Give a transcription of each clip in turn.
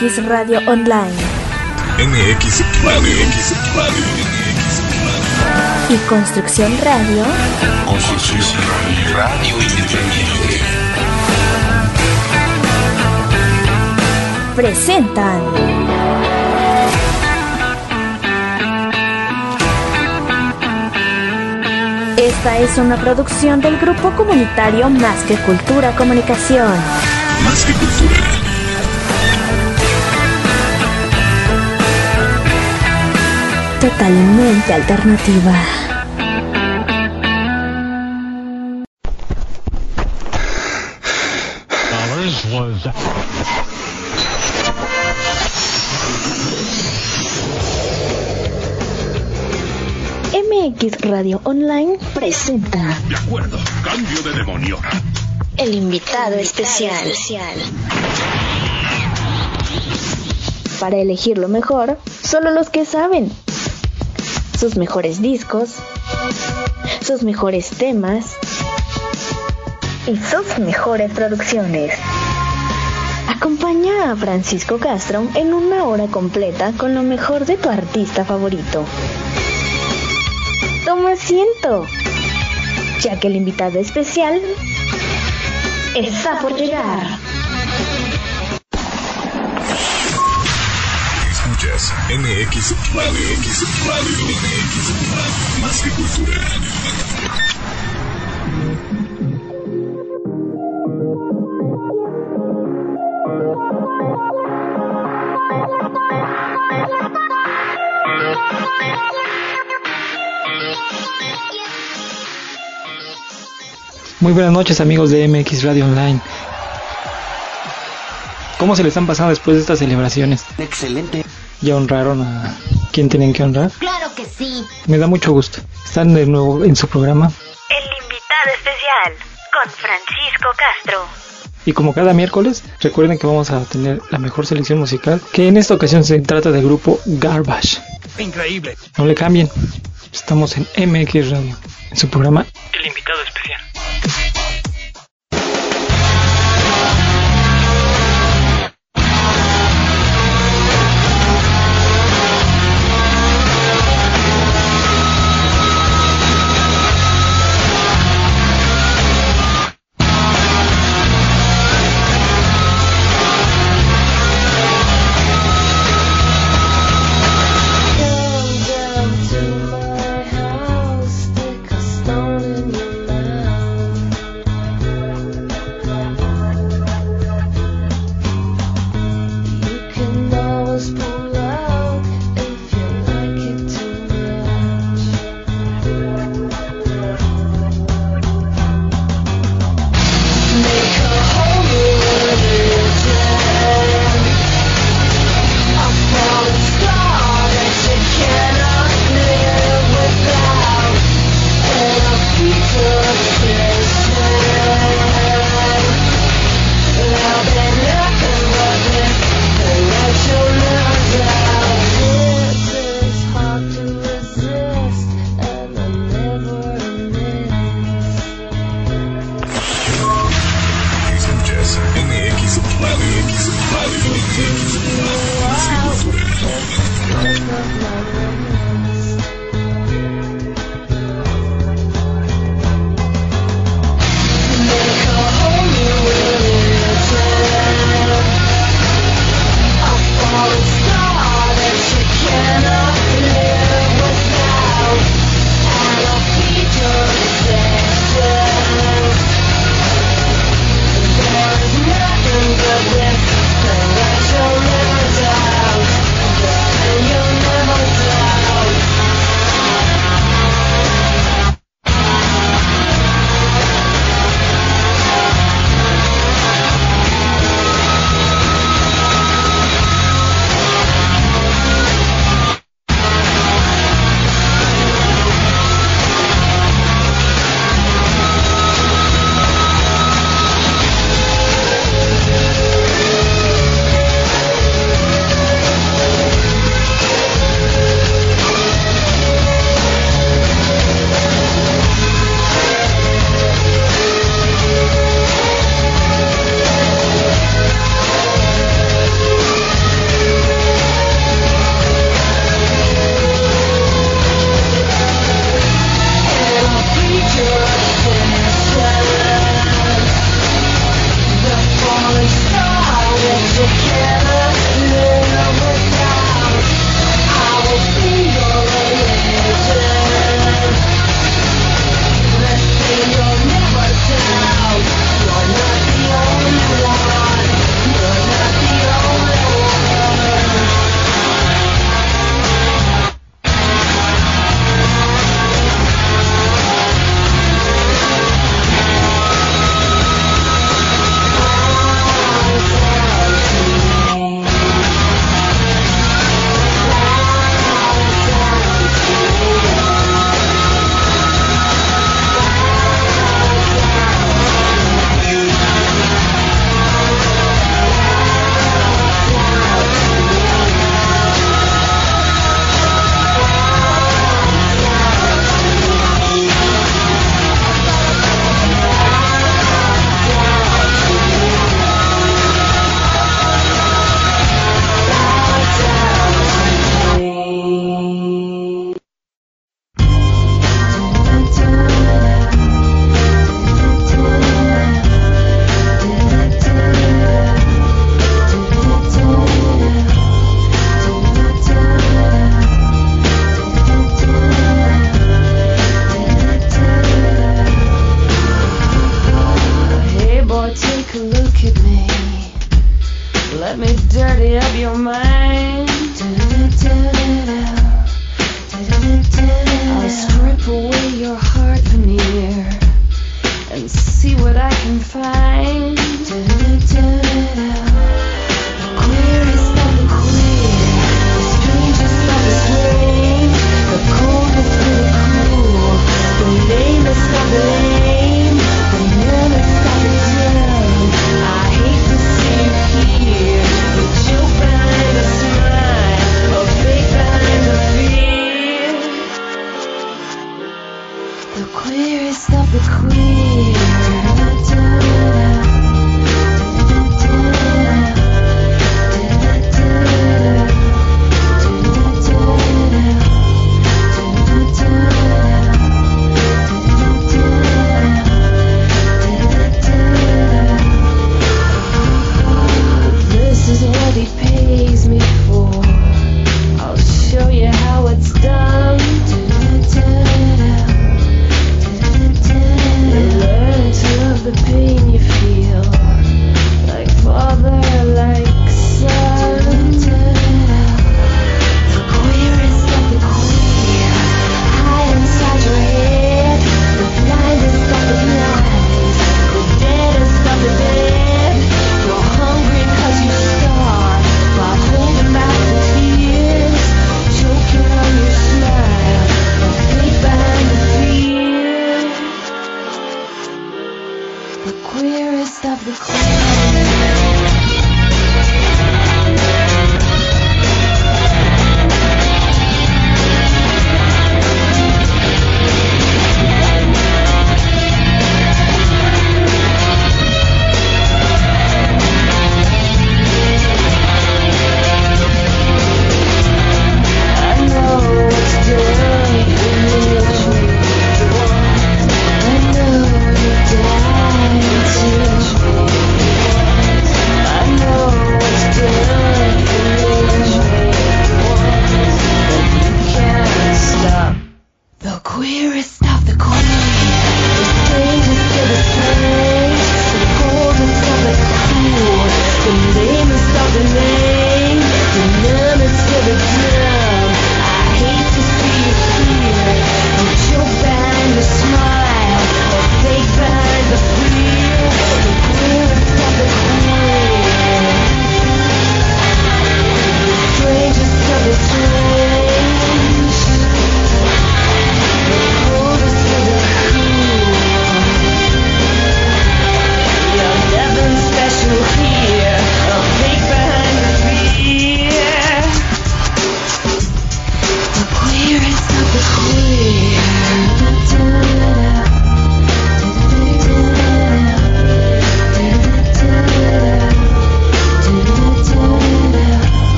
MX Radio Online. MX Radio. MX Radio. Y Construcción Radio. Construcción Radio Independiente. Presentan. Esta es una producción del grupo comunitario Más que Cultura Comunicación. Más que cultura. Totalmente alternativa. MX Radio Online presenta De acuerdo. Cambio de demonio. El invitado especial. Para elegir lo mejor, solo los que saben. Sus mejores discos, sus mejores temas y sus mejores producciones. Acompaña a Francisco Castro en una hora completa con lo mejor de tu artista favorito. Toma asiento, ya que el invitado especial está por llegar. Escuchas MX Radio. MX Radio. MX Radio. Más que cultura. Muy buenas noches amigos de MX Radio Online. ¿Cómo se le están pasando después de estas celebraciones? Excelente. Ya honraron a quien tienen que honrar. Claro que sí. Me da mucho gusto. Están de nuevo en su programa. El invitado especial con Francisco Castro. Y como cada miércoles, recuerden que vamos a tener la mejor selección musical, que en esta ocasión se trata del grupo Garbage. Increíble. No le cambien. Estamos en MX Radio, en su programa El invitado especial. MX Radio.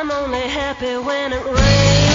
I'm only happy when it rains.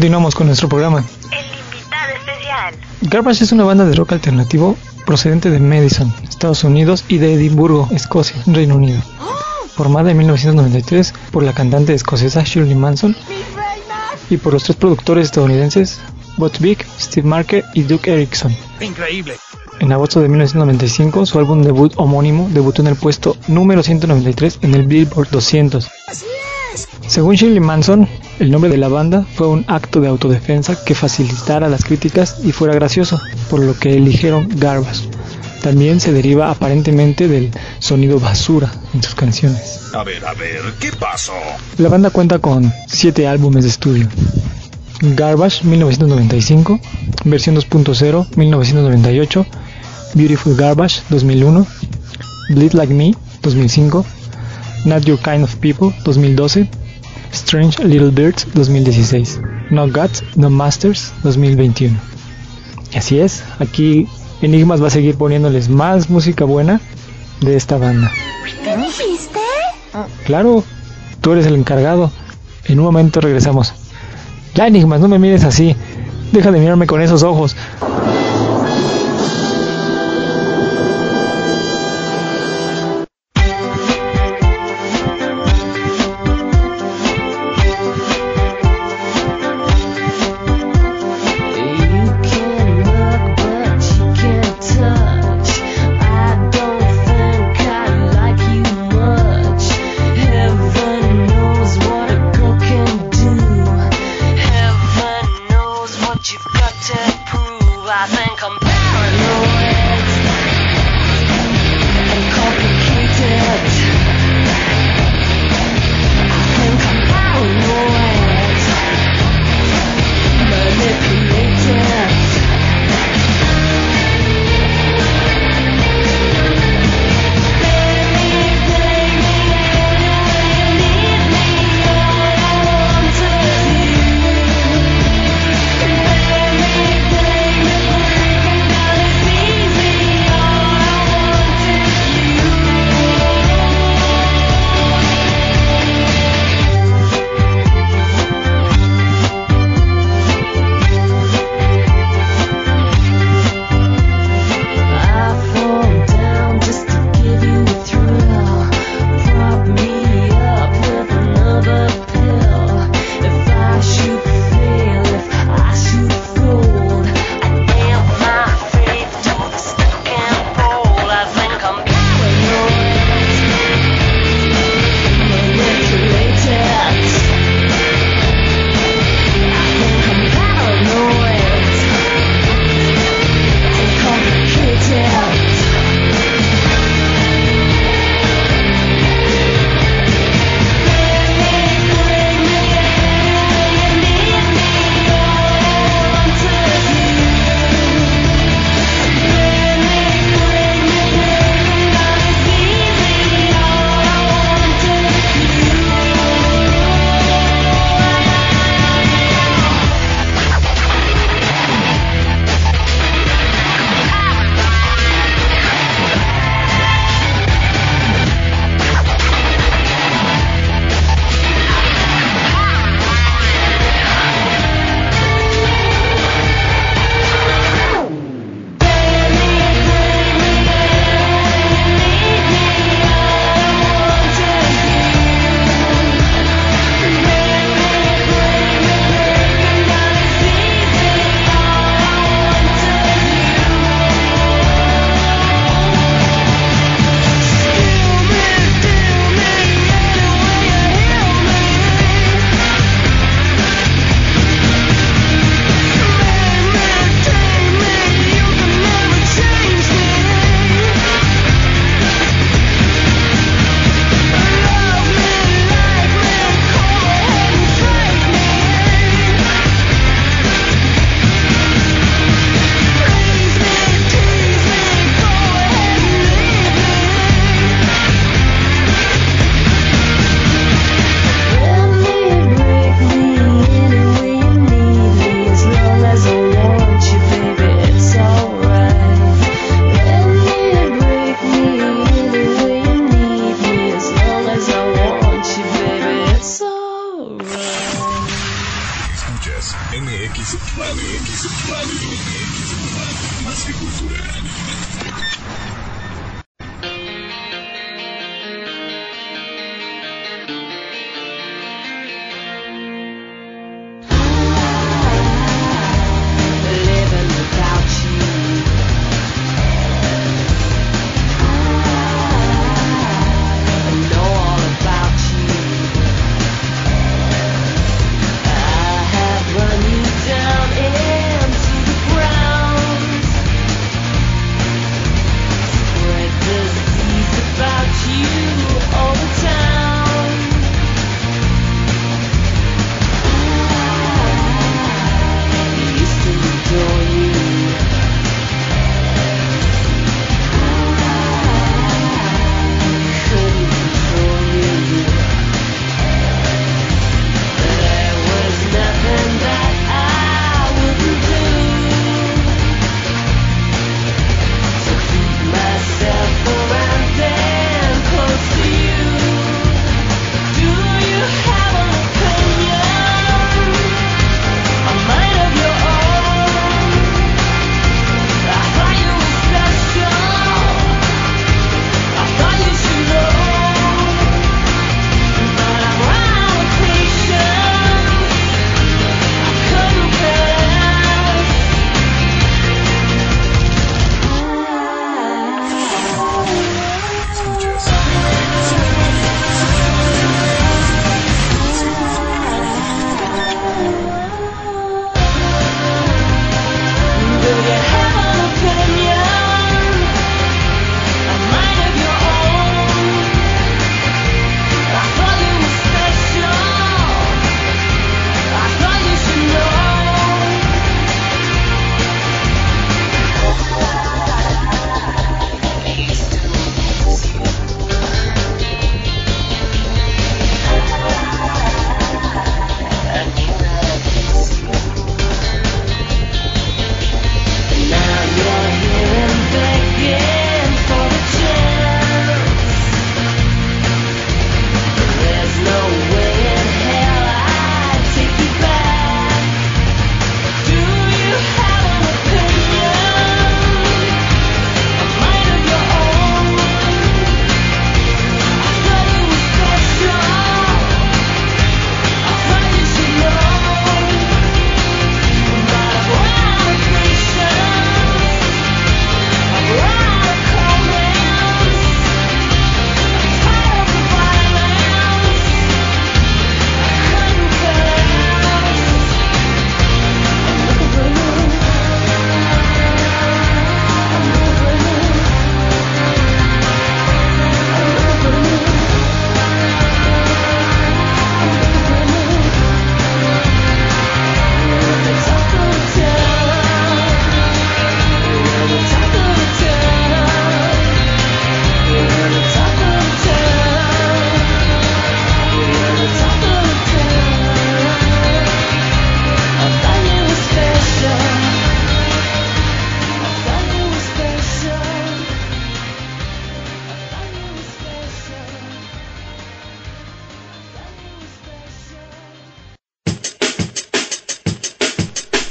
Continuamos con nuestro programa. El invitado especial. Garbage es una banda de rock alternativo procedente de Madison, Estados Unidos y de Edimburgo, Escocia, Reino Unido. formada en 1993 por la cantante escocesa Shirley Manson y por los tres productores estadounidenses Butch Vig, Steve Marker y Duke Erickson. Increíble. En agosto de 1995, su álbum debut homónimo debutó en el puesto número 193 en el Billboard 200. Según Shirley Manson, el nombre de la banda fue un acto de autodefensa que facilitara las críticas y fuera gracioso, por lo que eligieron Garbage. También se deriva aparentemente del sonido basura en sus canciones. A ver, a ver, ¿qué pasó? La banda cuenta con 7 álbumes de estudio. Garbage 1995, versión 2.0 1998, Beautiful Garbage 2001, Bleed Like Me 2005, Not Your Kind of People 2012, Strange Little Birds 2016, No Gods, No Masters 2021. Y así es, aquí Enigmas va a seguir poniéndoles más música buena de esta banda. ¿Qué dijiste? Claro, tú eres el encargado. En un momento regresamos. Ya, Enigmas, no me mires así. Deja de mirarme con esos ojos.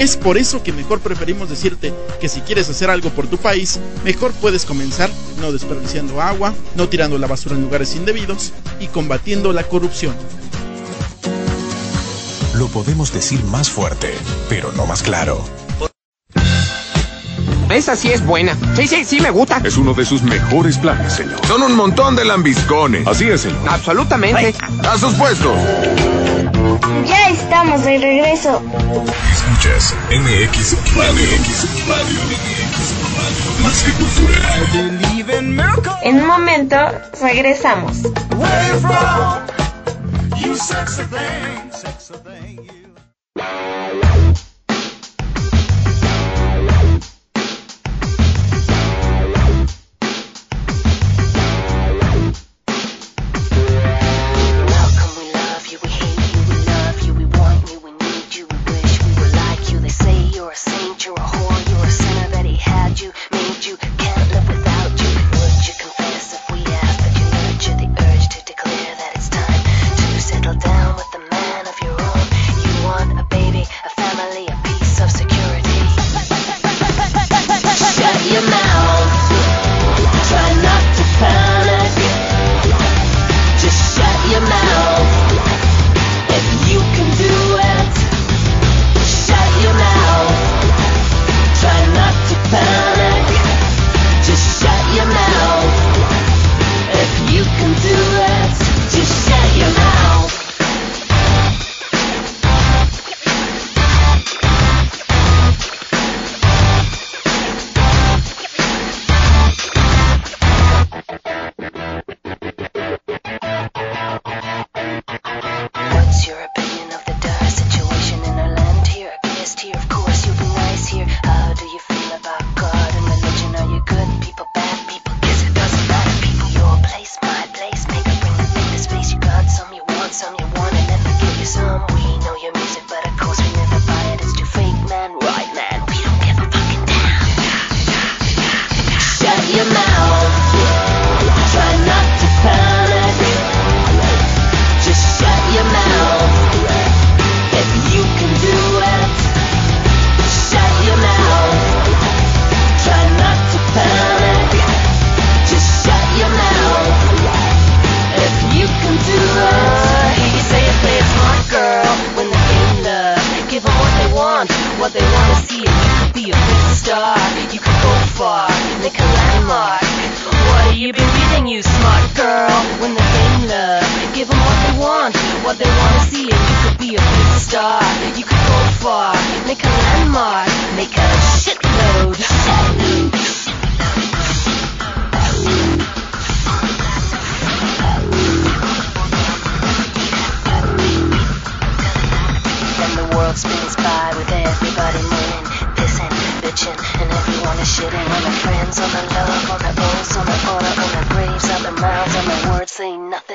Es por eso que mejor preferimos decirte que si quieres hacer algo por tu país, mejor puedes comenzar no desperdiciando agua, no tirando la basura en lugares indebidos y combatiendo la corrupción. Lo podemos decir más fuerte, pero no más claro. Esa sí es buena. Sí, sí, sí me gusta. Es uno de sus mejores planes, señor. Son un montón de lambiscones. Así es, señor. Absolutamente. A sus puestos. Ya estamos de regreso. Escuchas MX Más que cultura. En un momento regresamos. world spins by with everybody mooning, pissing, bitching, and everyone is shitting on their friends, on their love, on their goals, on their honor, on their graves, on their mouths, on their words, saying nothing.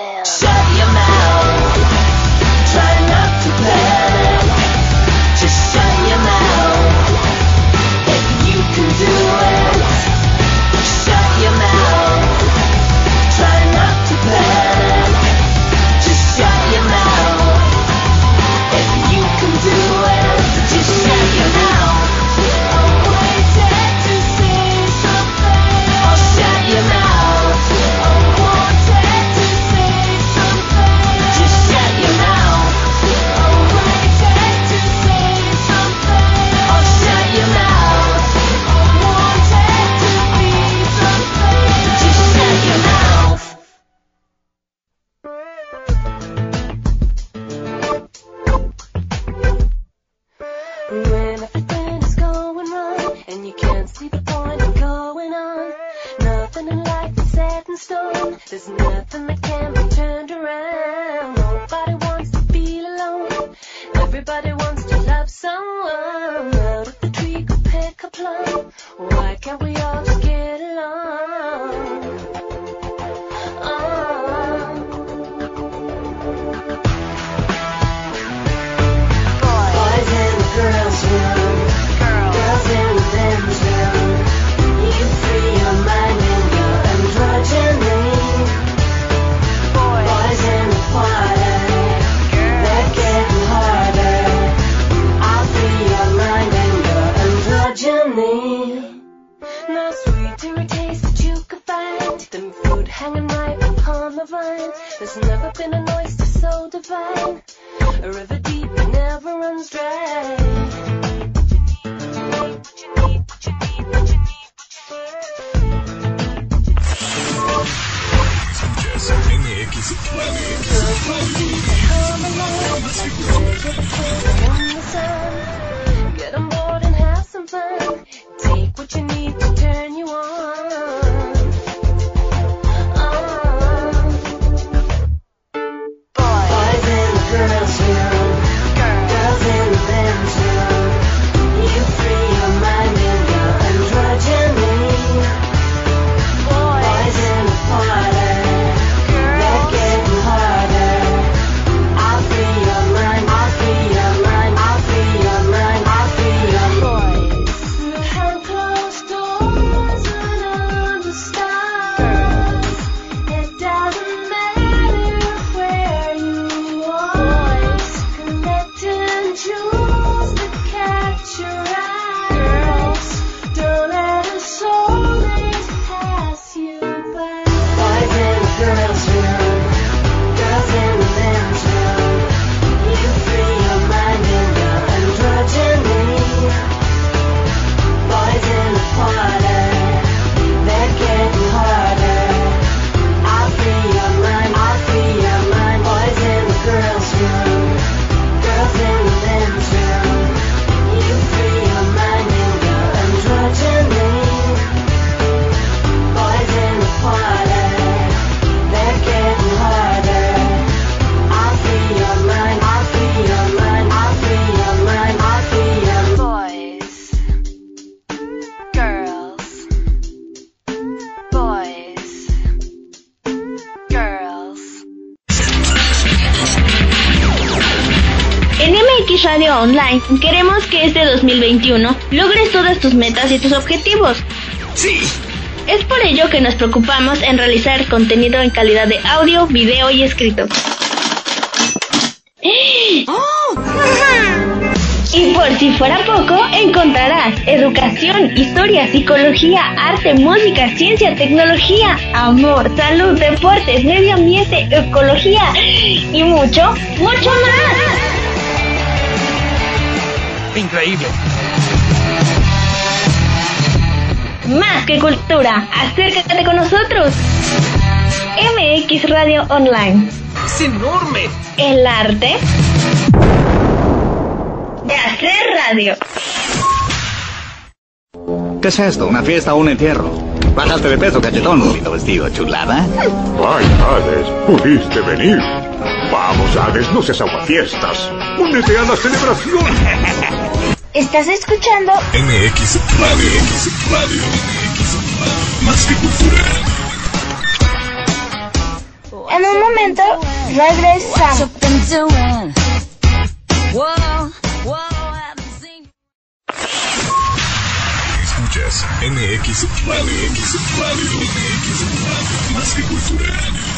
Hanging right upon the vine. There's never been an oyster so divine. A river deep that never runs dry. Escuchas MX Radio Online queremos que este 2021 logres todas tus metas y tus objetivos. Sí. Es por ello que nos preocupamos en realizar contenido en calidad de audio, video y escrito. Y por si fuera poco, encontrarás educación, historia, psicología, arte, música, ciencia, tecnología, amor, salud, deportes, medio ambiente, ecología y mucho, mucho más. Increíble. Más que cultura, acércate con nosotros. MX Radio Online. Es enorme. El arte de hacer radio. ¿Qué es esto? ¿Una fiesta o un entierro? Bajaste de peso, cachetón, bonito vestido, chulada. Vaya, Hades, pudiste venir. Vamos, Hades, no seas aguafiestas. Únete a la celebración. ¿Estás escuchando? MX Radio. MX Radio. Más que cultura. En un momento regresamos. Escuchas. MX Radio. MX Radio. Más que cultura.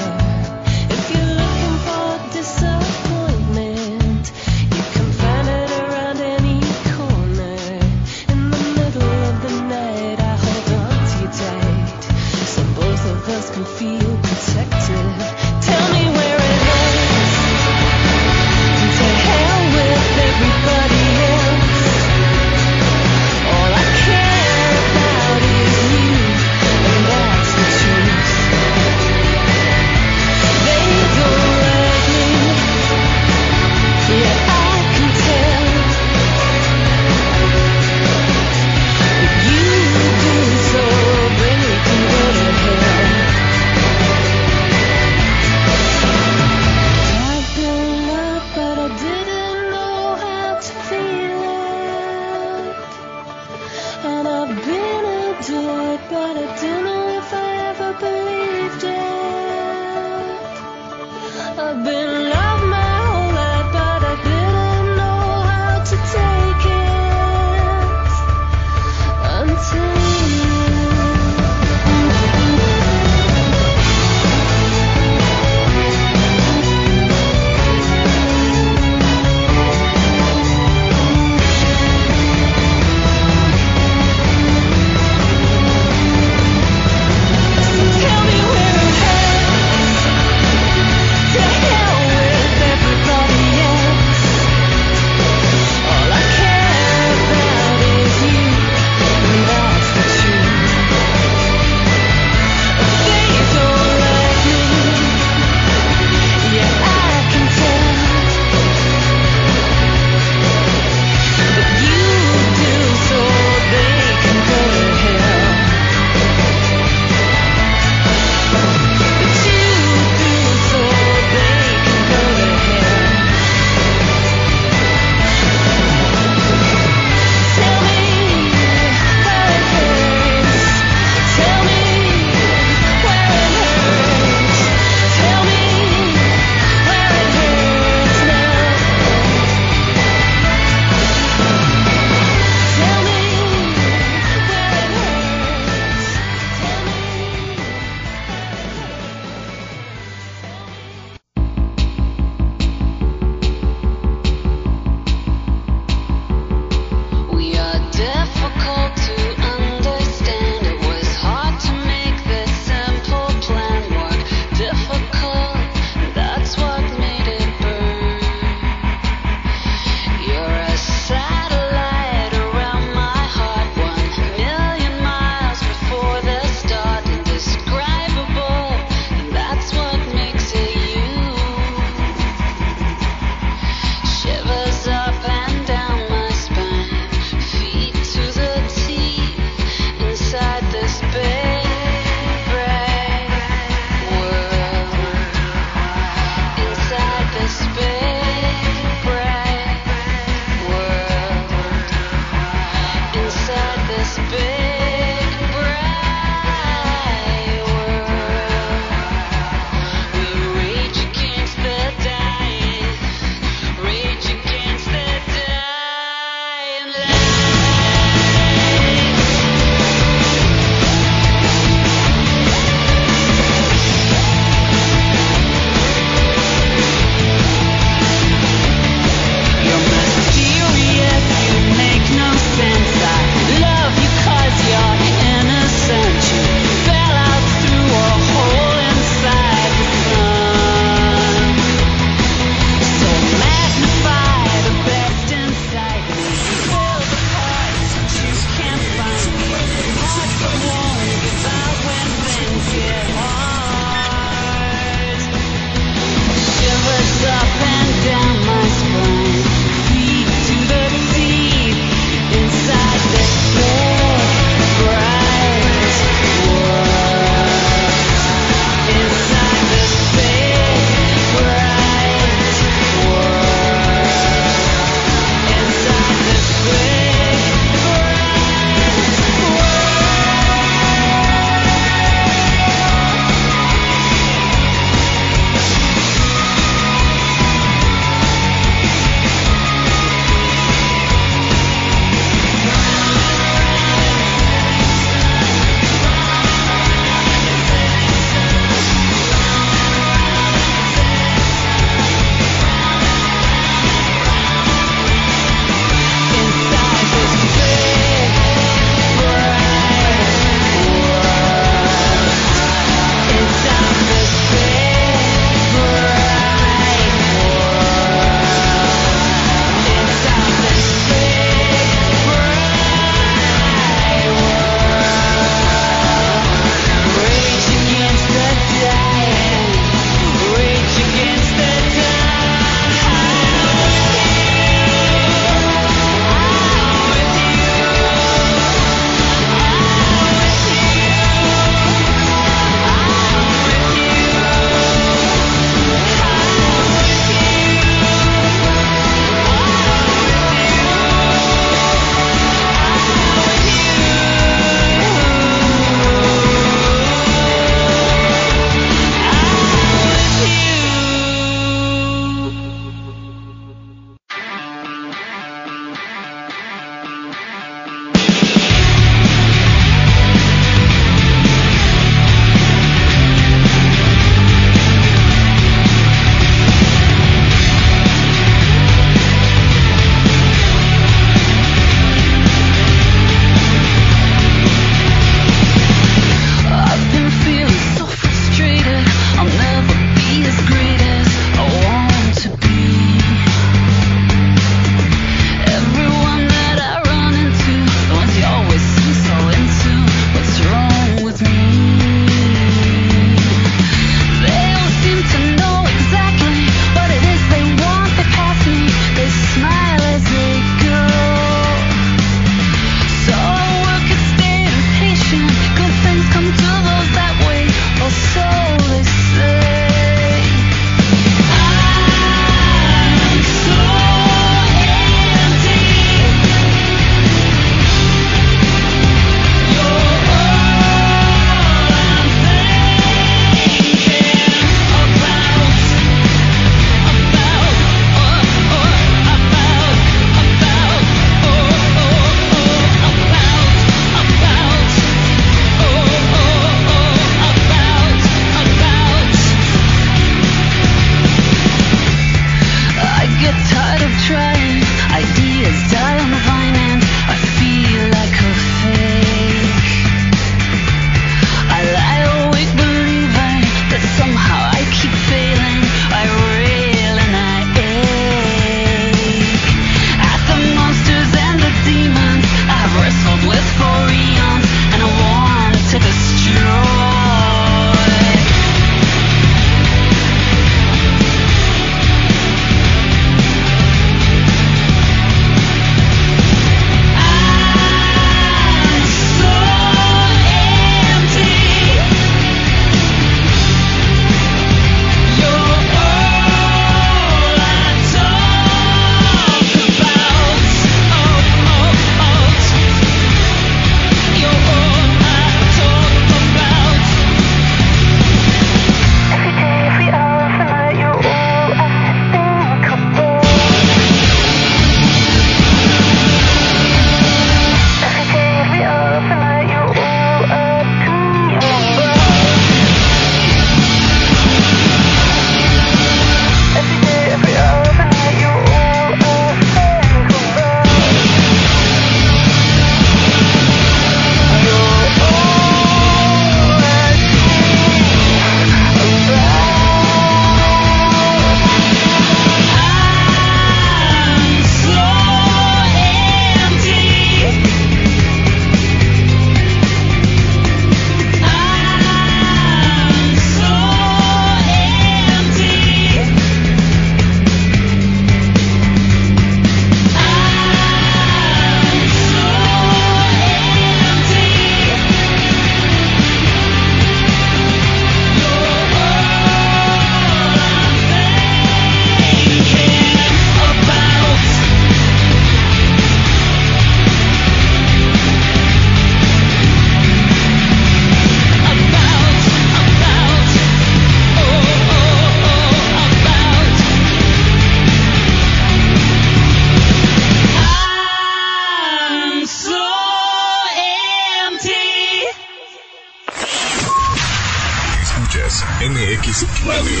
MX Radio.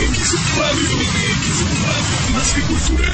Más que cultura.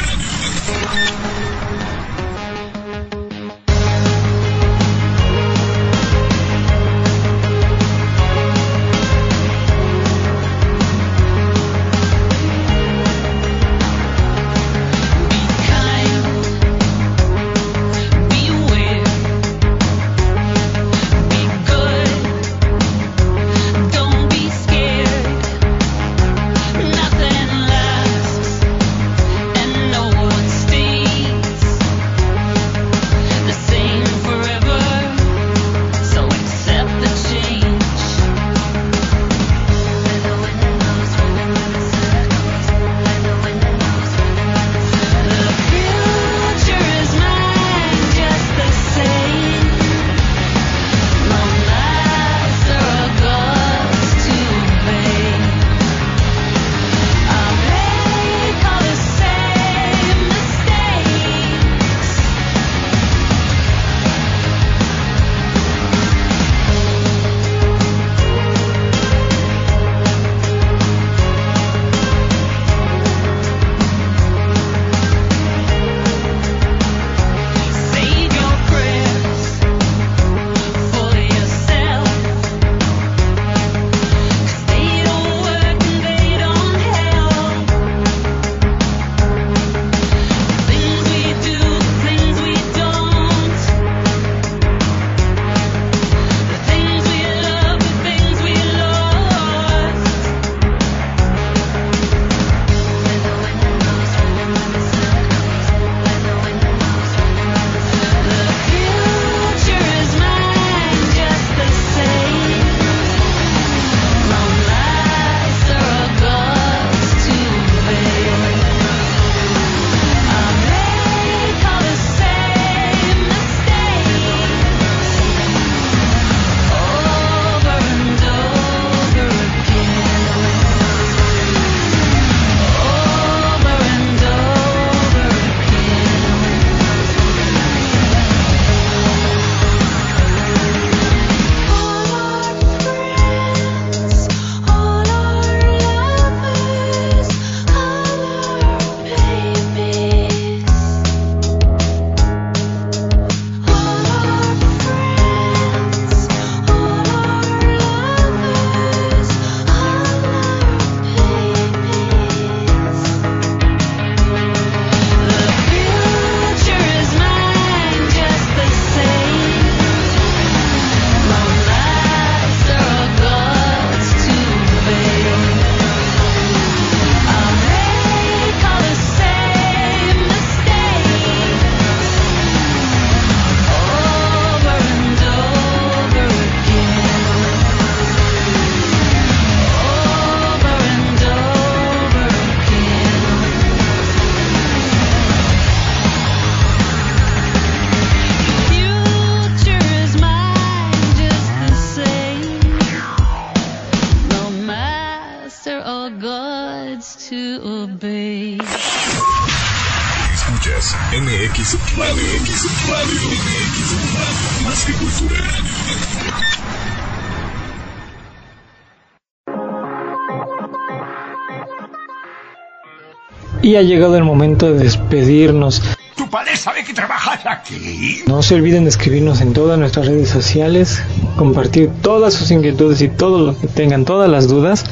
Y ha llegado el momento de despedirnos. Tu padre sabe que trabajas aquí. No se olviden de escribirnos en todas nuestras redes sociales, compartir todas sus inquietudes y todo lo que tengan, todas las dudas.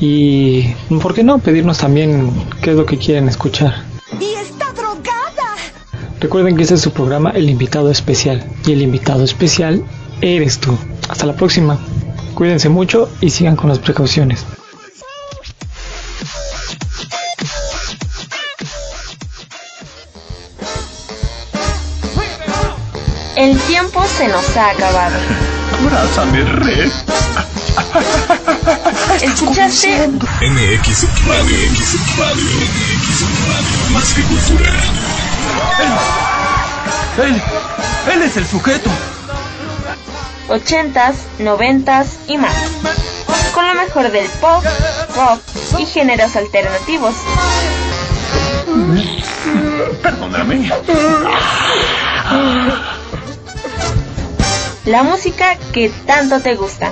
Y, ¿por qué no? Pedirnos también qué es lo que quieren escuchar. Y está drogada. Recuerden que este es su programa El Invitado Especial. Y el invitado especial eres tú. Hasta la próxima. Cuídense mucho y sigan con las precauciones. Tiempo se nos ha acabado. Abrázame, Red. ¿Escuchaste? MX Radio MX Radio Más que cultura. Él, él es el sujeto. 80s, 90s y más. Con lo mejor del pop, rock y géneros alternativos. Perdóname. La música que tanto te gusta.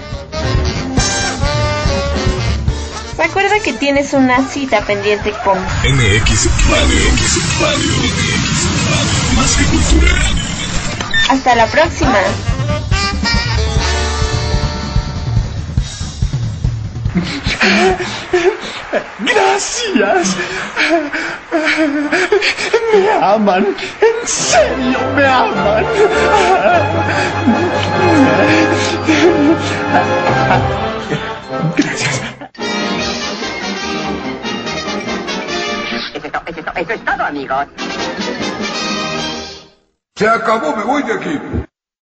Recuerda que tienes una cita pendiente con MX Radio. MX Radio. Más que cultura. Hasta la próxima. Gracias. Me aman. En serio, me aman. Gracias. Eso es todo, amigos. Se acabó, me voy de aquí.